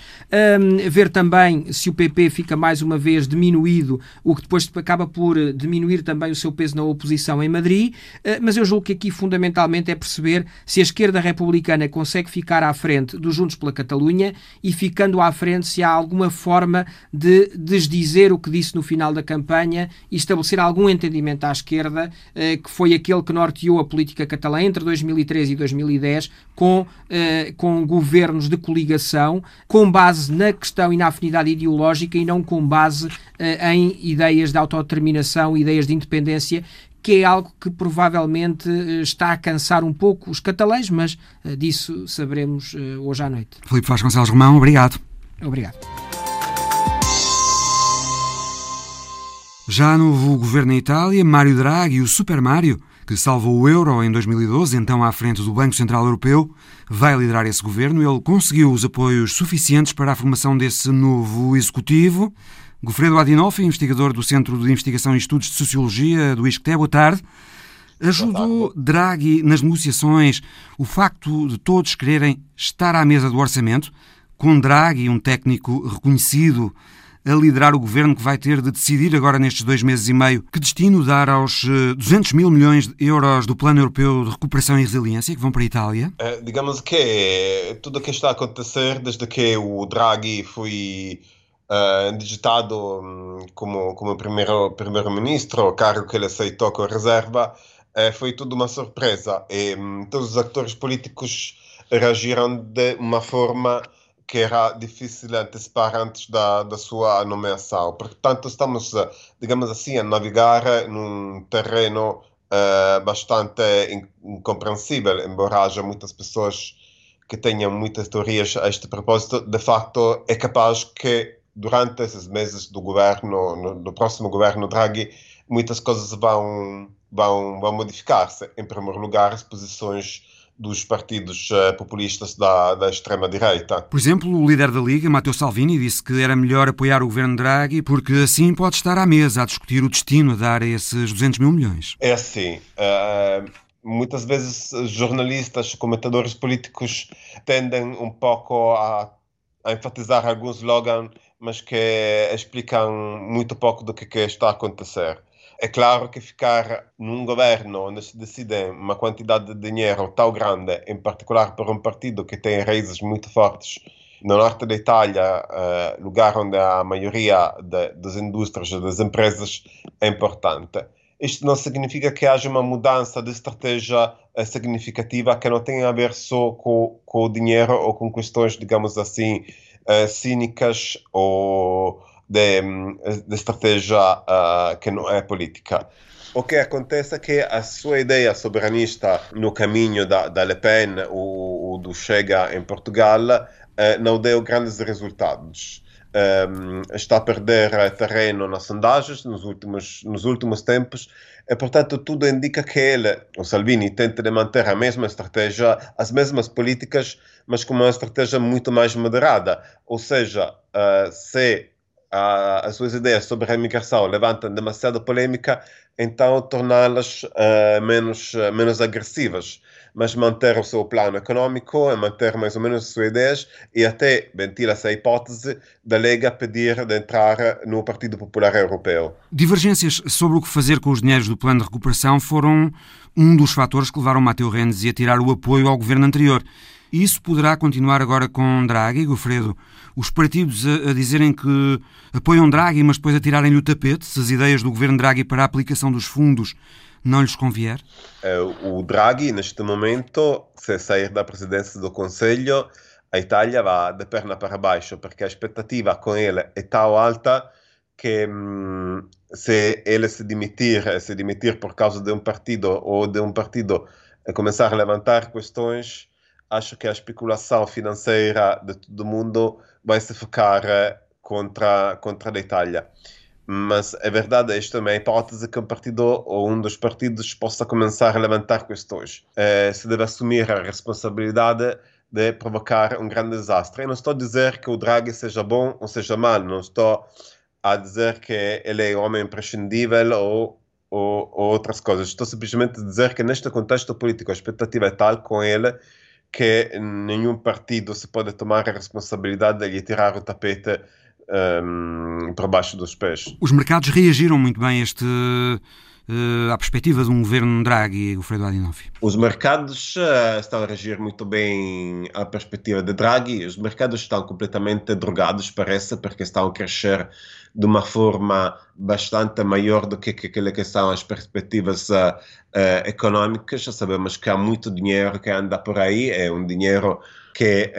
um, ver também se o PP fica mais uma vez diminuído, o que depois acaba por eh, diminuir também o seu peso na oposição em Madrid, uh, mas eu julgo que aqui fundamentalmente é perceber se a esquerda republicana consegue ficar à frente dos Juntos pela Catalunha e ficando à frente se há alguma forma de desdizer o que disse no final da campanha e estabelecer algum entendimento à esquerda, eh, que foi aquele que norteou a política catalã entre 2013 e 2010, com, eh, com governos de coligação, com base na questão e na afinidade ideológica e não com base eh, em ideias de autodeterminação, ideias de independência, que é algo que provavelmente está a cansar um pouco os catalães, mas disso saberemos hoje à noite. Filipe Vasconcelos Romão, obrigado. Obrigado. Já no governo em Itália, Mário Draghi, o Super Mário, que salvou o euro em 2012, então à frente do Banco Central Europeu, vai liderar esse governo. Ele conseguiu os apoios suficientes para a formação desse novo executivo. Gofredo Adinolfi, investigador do Centro de Investigação e Estudos de Sociologia do ISCTE, boa tarde. Ajudou Draghi nas negociações o facto de todos quererem estar à mesa do orçamento, com Draghi, um técnico reconhecido a liderar o governo que vai ter de decidir agora nestes dois meses e meio que destino dar aos 200 eh, mil milhões de euros do Plano Europeu de Recuperação e Resiliência que vão para a Itália? É, digamos que tudo o que está a acontecer desde que o Draghi foi uh, digitado um, como, como primeiro, primeiro-ministro, cargo que ele aceitou com reserva, uh, foi tudo uma surpresa e um, todos os atores políticos reagiram de uma forma que era difícil antecipar antes da, da sua nomeação. Portanto, estamos, digamos assim, a navegar num terreno uh, bastante incompreensível, embora haja muitas pessoas que tenham muitas teorias a este propósito. De facto, é capaz que durante esses meses do governo, no, do próximo governo Draghi, muitas coisas vão, vão, vão modificar-se. Em primeiro lugar, as posições dos partidos uh, populistas da, da extrema-direita. Por exemplo, o líder da Liga, Matteo Salvini, disse que era melhor apoiar o governo Draghi porque assim pode estar à mesa a discutir o destino a dar a esses 200 mil milhões. É assim. Uh, muitas vezes jornalistas, comentadores políticos tendem um pouco a, a enfatizar alguns slogans, mas que explicam muito pouco do que, que está a acontecer. É claro que ficar num governo onde se decide uma quantidade de dinheiro tão grande, em particular para um partido que tem raízes muito fortes no norte da Itália, uh, lugar onde a maioria de, das indústrias e das empresas é importante. Isto não significa que haja uma mudança de estratégia uh, significativa que não tenha a ver só com, com o dinheiro ou com questões, digamos assim, uh, cínicas ou de, de estratégia uh, que não é política. O que acontece é que a sua ideia soberanista no caminho da, da Le Pen ou, ou do Chega em Portugal uh, não deu grandes resultados. Um, está a perder terreno nas sondagens nos últimos, nos últimos tempos e, portanto, tudo indica que ele, o Salvini, tenta manter a mesma estratégia, as mesmas políticas, mas com uma estratégia muito mais moderada. Ou seja, uh, se as suas ideias sobre a imigração levantam demasiada polêmica, então torná-las uh, menos, uh, menos agressivas, mas manter o seu plano econômico, manter mais ou menos as suas ideias e até ventila-se a hipótese da Lega pedir de entrar no Partido Popular Europeu. Divergências sobre o que fazer com os dinheiros do plano de recuperação foram um dos fatores que levaram Matteo Renzi a tirar o apoio ao governo anterior. Isso poderá continuar agora com Draghi, Gofredo? Os partidos a, a dizerem que apoiam Draghi, mas depois a tirarem-lhe o tapete, se as ideias do governo Draghi para a aplicação dos fundos não lhes convier? É, o Draghi, neste momento, se sair da presidência do Conselho, a Itália vai de perna para baixo, porque a expectativa com ele é tão alta que hum, se ele se demitir, se demitir por causa de um partido ou de um partido começar a levantar questões acho que a especulação financeira de todo mundo vai se focar eh, contra, contra a Itália. Mas é verdade, isto também é a hipótese que um partido ou um dos partidos possa começar a levantar questões. É, se deve assumir a responsabilidade de provocar um grande desastre. Eu não estou a dizer que o Draghi seja bom ou seja mal, não estou a dizer que ele é um homem imprescindível ou, ou, ou outras coisas. Estou simplesmente a dizer que neste contexto político a expectativa é tal com ele que nenhum partido se pode tomar a responsabilidade de lhe tirar o tapete um, por baixo dos pés. Os mercados reagiram muito bem a este uh, à perspectiva de um governo Draghi, Fredo Adinolfi? Os mercados uh, estão a reagir muito bem à perspectiva de Draghi. Os mercados estão completamente drogados, parece, porque estão a crescer de uma forma bastante maior do que aquilo que são as perspectivas uh, uh, econômicas. Já sabemos que há muito dinheiro que anda por aí, é um dinheiro que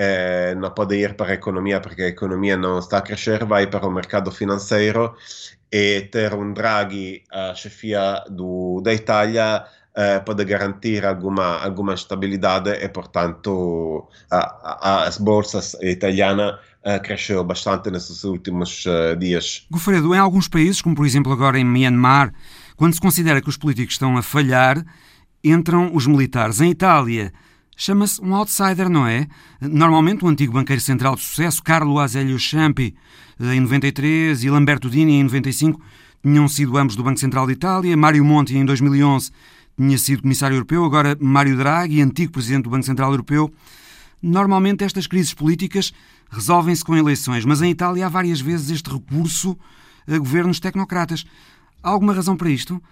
não pode ir para a economia porque a economia não está a crescer, vai para o mercado financeiro e ter um Draghi a chefia do, da Itália pode garantir alguma, alguma estabilidade e, portanto, a, a, as bolsas italianas uh, cresceu bastante nesses últimos uh, dias. Gofredo, em alguns países, como por exemplo agora em Myanmar, quando se considera que os políticos estão a falhar, entram os militares. Em Itália, chama-se um outsider, não é? Normalmente o antigo banqueiro central de sucesso, Carlo Azeglio Ciampi, em 93, e Lamberto Dini, em 95, tinham sido ambos do Banco Central de Itália. Mário Monti, em 2011, tinha sido comissário europeu. Agora, Mário Draghi, antigo presidente do Banco Central Europeu, Normalmente estas crises políticas resolvem-se com eleições, mas em Itália há várias vezes este recurso a governos tecnocratas. Há alguma razão para isto?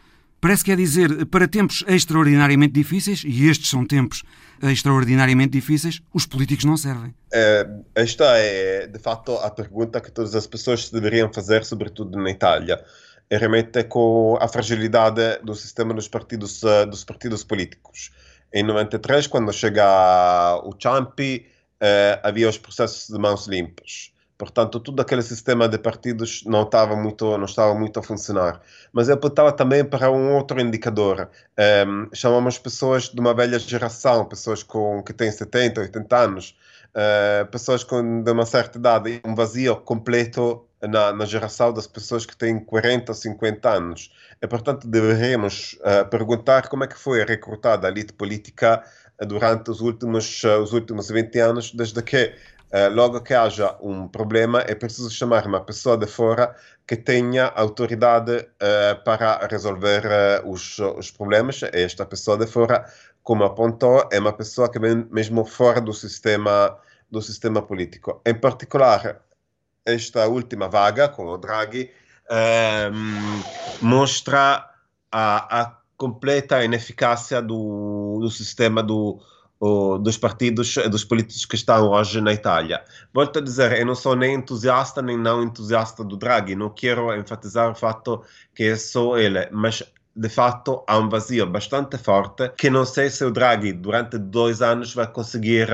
Parece que é dizer, para tempos extraordinariamente difíceis, e estes são tempos extraordinariamente difíceis, os políticos não servem. É, esta é, de facto, a pergunta que todas as pessoas deveriam fazer, sobretudo na Itália. É realmente com a fragilidade do sistema dos partidos, eh, dos partidos políticos. Em 93, quando chega o Ciampi, eh, havia os processos de mãos limpas. Portanto, todo aquele sistema de partidos não estava muito, não estava muito a funcionar. Mas eu apontava também para um outro indicador. Um, ehm, chamamos pessoas de uma velha geração, pessoas com, que têm 70, 80 anos, uh, pessoas com, de uma certa idade, um vazio completo na, na, geração das pessoas que têm 40 ou 50 anos. E, portanto, deveríamos uh, perguntar como é que foi recrutada a elite política durante os últimos, os últimos 20 anos, desde que logo que haja um problema, é preciso chamar uma pessoa de fora que tenha autoridade uh, para resolver uh, os, os, problemas. Esta pessoa de fora, como apontou, é uma pessoa que vem mesmo fora do sistema, do sistema político. Em particular, esta última vaga com o Draghi ehm, mostra a, a completa ineficácia do, do sistema do dos partidos, dos políticos que estão hoje na Itália. Volto a dizer, eu não sou nem entusiasta nem não entusiasta do Draghi, não quero enfatizar o fato que só ele, mas de fato há um vazio bastante forte que não sei se o Draghi durante dois anos vai conseguir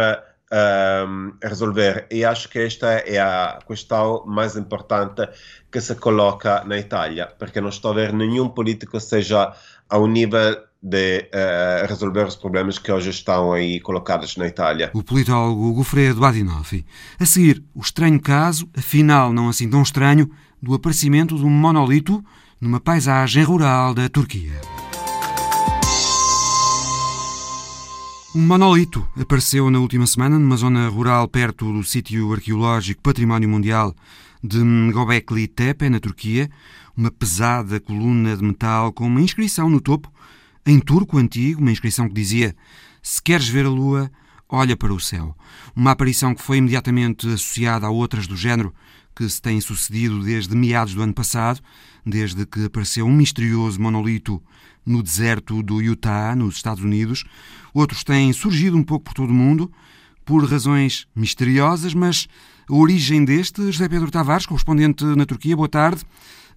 um, resolver. E acho que esta é a questão mais importante que se coloca na Itália, porque não estou a ver nenhum político seja ao nível de uh, resolver os problemas que hoje estão aí colocados na Itália. O politólogo Goffredo Adinolfi. A seguir, o estranho caso, afinal não assim tão estranho, do aparecimento de um monolito numa paisagem rural da Turquia. Um monolito apareceu na última semana numa zona rural perto do sítio arqueológico Património Mundial de Göbekli Tepe, na Turquia, uma pesada coluna de metal com uma inscrição no topo em turco antigo, uma inscrição que dizia: Se queres ver a lua, olha para o céu. Uma aparição que foi imediatamente associada a outras do género que se têm sucedido desde meados do ano passado, desde que apareceu um misterioso monolito no deserto do Utah, nos Estados Unidos. Outros têm surgido um pouco por todo o mundo, por razões misteriosas, mas a origem deste, José Pedro Tavares, correspondente na Turquia, boa tarde.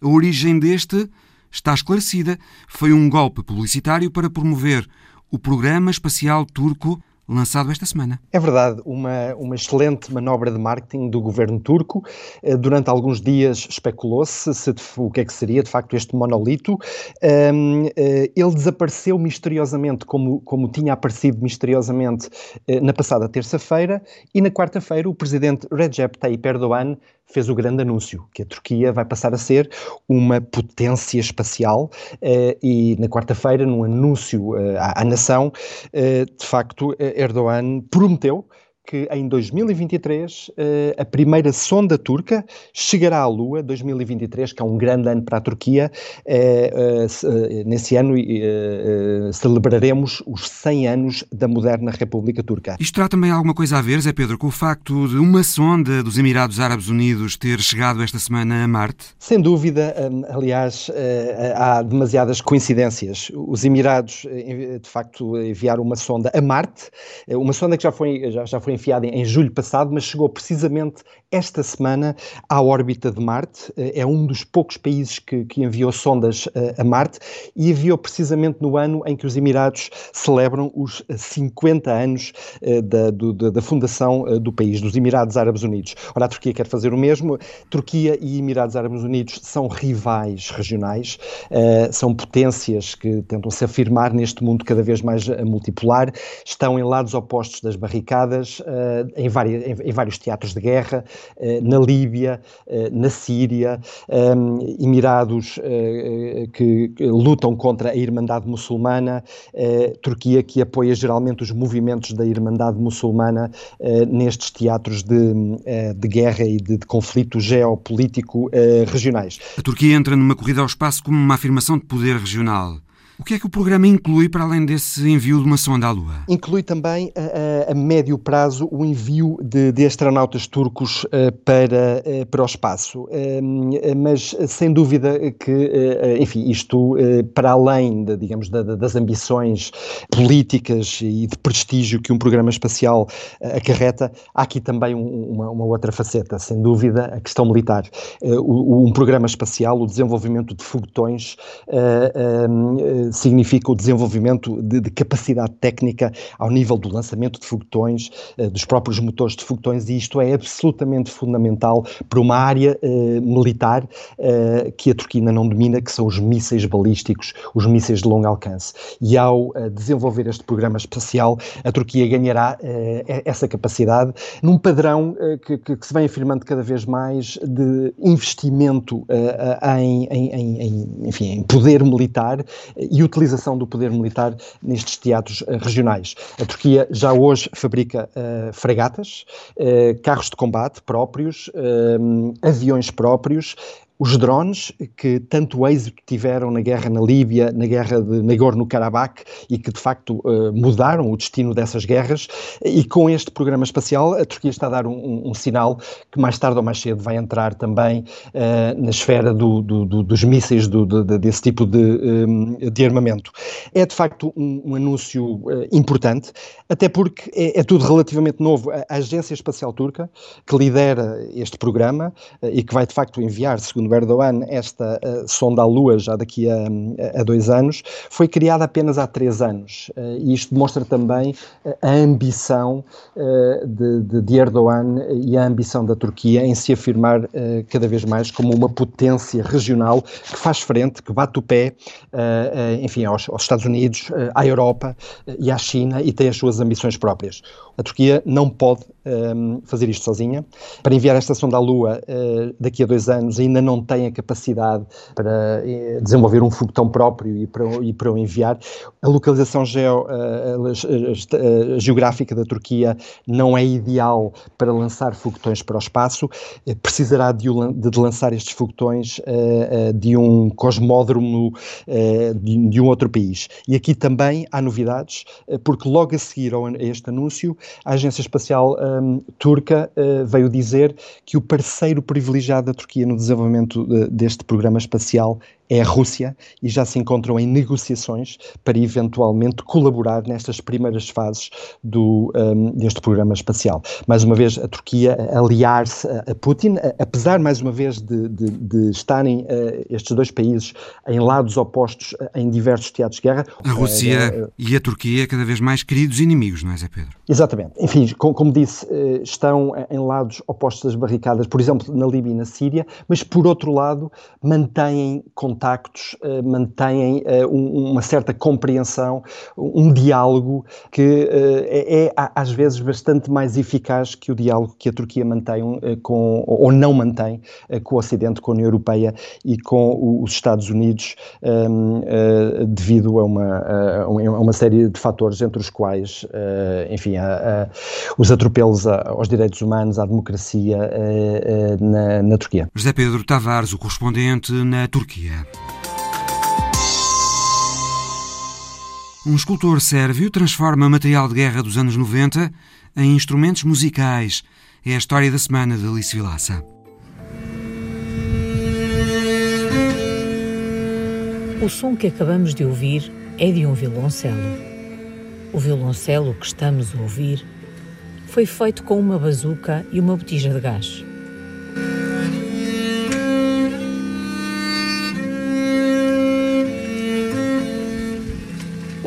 A origem deste está esclarecida. Foi um golpe publicitário para promover o programa espacial turco lançado esta semana. É verdade, uma, uma excelente manobra de marketing do governo turco. Eh, durante alguns dias especulou-se se, o que é que seria de facto este monolito. Eh, ele desapareceu misteriosamente, como, como tinha aparecido misteriosamente eh, na passada terça-feira, e na quarta-feira o presidente Recep Tayyip Erdogan fez o grande anúncio que a Turquia vai passar a ser uma potência espacial uh, e na quarta-feira, num anúncio uh, à, à, nação, uh, de facto, Erdogan prometeu que em 2023 eh, a primeira sonda turca chegará à Lua, 2023, que é um grande ano para a Turquia. Eh, eh, nesse ano celebraremos os 100 anos da moderna República Turca. Isto terá também alguma coisa a ver, Zé Pedro, com o facto de uma sonda dos Emirados Árabes Unidos ter chegado esta semana a Marte? Sem dúvida, aliás, há demasiadas coincidências. Os Emirados, de facto, enviaram uma sonda a Marte, uma sonda que já foi, já, já foi enfiada em julho passado, mas chegou precisamente esta semana à órbita de Marte. Eh, é um dos poucos países que, que enviou sondas uh, a Marte e enviou precisamente no ano em que os Emirados celebram os 50 anos uh, da, do, da, fundação do país, dos Emirados Árabes Unidos. Ora, a Turquia quer fazer o mesmo. Turquia e Emirados Árabes Unidos são rivais regionais, são potências que tentam se afirmar neste mundo cada vez mais multipolar, estão em lados opostos das barricadas, em, várias, em, em, vários teatros de guerra, uh, na Líbia, uh, na Síria, Emirados que, que, lutam contra a Irmandade Muçulmana, Turquia que apoia geralmente os movimentos da Irmandade Muçulmana nestes teatros de, de guerra e de, de conflito geopolítico regionais. A Turquia entra numa corrida ao espaço como uma afirmação de poder regional. O que é que o programa inclui para além desse envio de uma sonda à Lua? Inclui também a, a, a médio prazo o envio de, de astronautas turcos uh, para, para o espaço. Uh, mas sem dúvida que, enfim, isto para além de, digamos, das ambições políticas e de prestígio que um programa espacial acarreta, há aqui também uma, uma, outra faceta, sem dúvida, a questão militar. um programa espacial, o desenvolvimento de foguetões, significa o desenvolvimento de, de, capacidade técnica ao nível do lançamento de foguetões, uh, dos próprios motores de foguetões, e isto é absolutamente fundamental para uma área uh, militar uh, que a Turquia não domina, que são os mísseis balísticos, os mísseis de longo alcance. E ao desenvolver este programa espacial, a Turquia ganhará essa capacidade num padrão que, que, que, se vem afirmando cada vez mais de investimento em, em, em, enfim, em poder militar e utilização do poder militar nestes teatros uh, regionais. A Turquia já hoje fabrica uh, fregatas, uh, carros de combate próprios, aviões próprios, os drones, que tanto êxito tiveram na guerra na Líbia, na guerra de Nagorno-Karabakh e que de facto uh, mudaram o destino dessas guerras, e com este programa espacial a Turquia está a dar um, um sinal que mais tarde ou mais cedo vai entrar também uh, na esfera do, do, do, dos mísseis de, desse tipo de, um, de, armamento. É de facto um, um anúncio uh, importante, até porque é, é, tudo relativamente novo. A Agência Espacial Turca, que lidera este programa e que vai de facto enviar, segundo Erdogan esta uh, sonda à Lua já daqui a, a, dois anos, foi criada apenas há três anos. Uh, e isto demonstra também uh, a ambição de, de, de, Erdogan e a ambição da Turquia em se afirmar cada vez mais como uma potência regional que faz frente, que bate o pé, enfim, aos, aos, Estados Unidos, à Europa e à China e tem as suas ambições próprias. A Turquia não pode um, fazer isto sozinha. Para enviar esta sonda à Lua daqui a dois anos ainda não tem a capacidade para eh, desenvolver um foguetão próprio e para, e para o enviar. A localização geo, a, geográfica da Turquia não é ideal para lançar foguetões para o espaço, precisará de, de lançar estes foguetões uh, de um cosmódromo uh, de, de, um outro país. E aqui também há novidades, porque logo a seguir a este anúncio, a Agência Espacial um, Turca uh, veio dizer que o parceiro privilegiado da Turquia no desenvolvimento desenvolvimento deste programa espacial é a Rússia e já se encontram em negociações para eventualmente colaborar nestas primeiras fases do, um, deste programa espacial. Mais uma vez, a Turquia aliar-se a, Putin, apesar, mais uma vez, de, de, de estarem uh, estes dois países em lados opostos uh, em diversos teatros de guerra. A Rússia uh, e a Turquia cada vez mais queridos inimigos, não é, Zé Pedro? Exatamente. Enfim, com, como disse, estão em lados opostos das barricadas, por exemplo, na Líbia e na Síria, mas por outro lado, mantêm contato contactos uh, mantêm uh, um, uma certa compreensão, um diálogo que uh, é, é, às vezes bastante mais eficaz que o diálogo que a Turquia mantém com, ou não mantém com o Ocidente, com a União Europeia e com os Estados Unidos, um, ehm, devido a uma, a uma série de fatores, entre os quais, enfim, a, a, os atropelos aos direitos humanos, à democracia na, na Turquia. José Pedro Tavares, o correspondente na Turquia. Um escultor sérvio transforma material de guerra dos anos 90 em instrumentos musicais. É a história da semana de Alice Vilaça. O som que acabamos de ouvir é de um violoncelo. O violoncelo que estamos a ouvir foi feito com uma bazuca e uma botija de gás.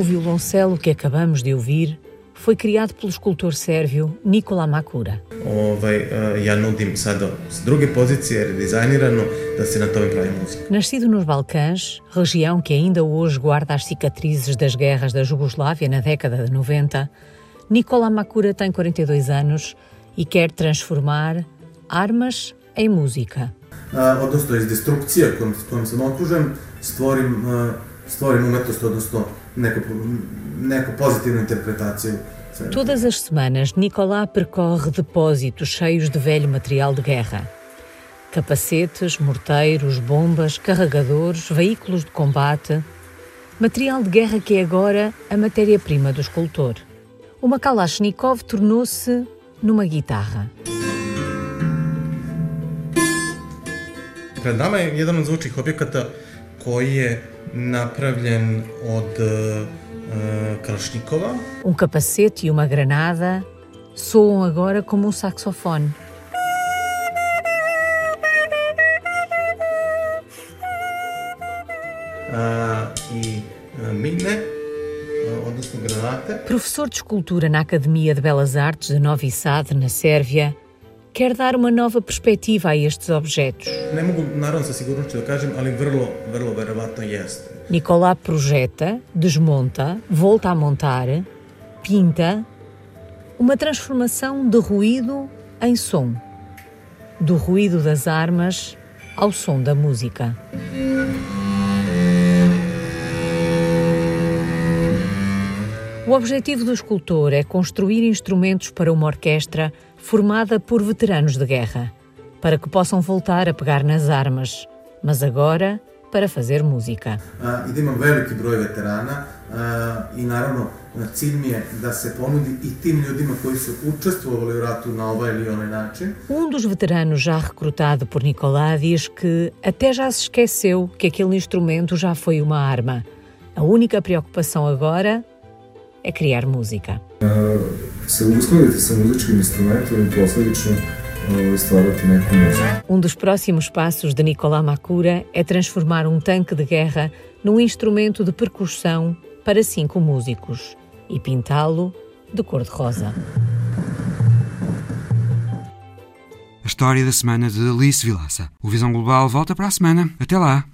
Violoncelo que acabamos de ouvir foi criado pelo escultor sérvio Nikola Makura. Nascido nos Balcãs, região que ainda hoje guarda as cicatrizes das guerras da Jugoslávia na década de 90, Nikola Makura tem 42 anos e quer transformar armas em música. Odnosno iz destrukcije kojom sam okružen, stvorim, stvorim umetnost, odnosno neku, neku pozitivnu interpretaciju. Todas as semanas, Nicolás percorre depósitos cheios de velho material de guerra. Capacetes, morteiros, bombas, carregadores, veículos de combate. material de guerra que é agora a matéria-prima do escultor. Uma Kalashnikov tornou-se numa guitarra. Pred nama je jedan od zvučnih objekata koji je napravljen od uh, Kalashnikova. Um capacete e uma granada soam agora como um saxofone. Uh, e uh, Professor de escultura na Academia de Belas Artes de Novi Sad, na Sérvia, quer dar uma nova perspectiva a estes objetos. Nicolá projeta, desmonta, volta a montar, pinta uma transformação de ruído em som, do ruído das armas ao som da música. O objetivo do escultor é construir instrumentos para uma orquestra formada por veteranos de guerra, para que possam voltar a pegar nas armas, mas agora para fazer música. Uh, e imam veliki broj veterana uh, i naravno cilj mi je da se ponudi i tim ljudima koji su učestvovali u ratu na ovaj ili onaj način. Um dos veteranos já recrutado por Nicolás diz que até já se esqueceu que aquele instrumento já foi uma arma. A única preocupação agora é criar música. Se uskladiti sa muzičkim instrumentom i posledično stvarati neku muziku. Um dos próximos passos de Nicolás Macura é transformar um tanque de guerra num instrumento de percussão para cinco músicos e pintá-lo de cor-de-rosa. A história da semana de Alice Vilaça. O Visão Global volta para a semana. Até lá!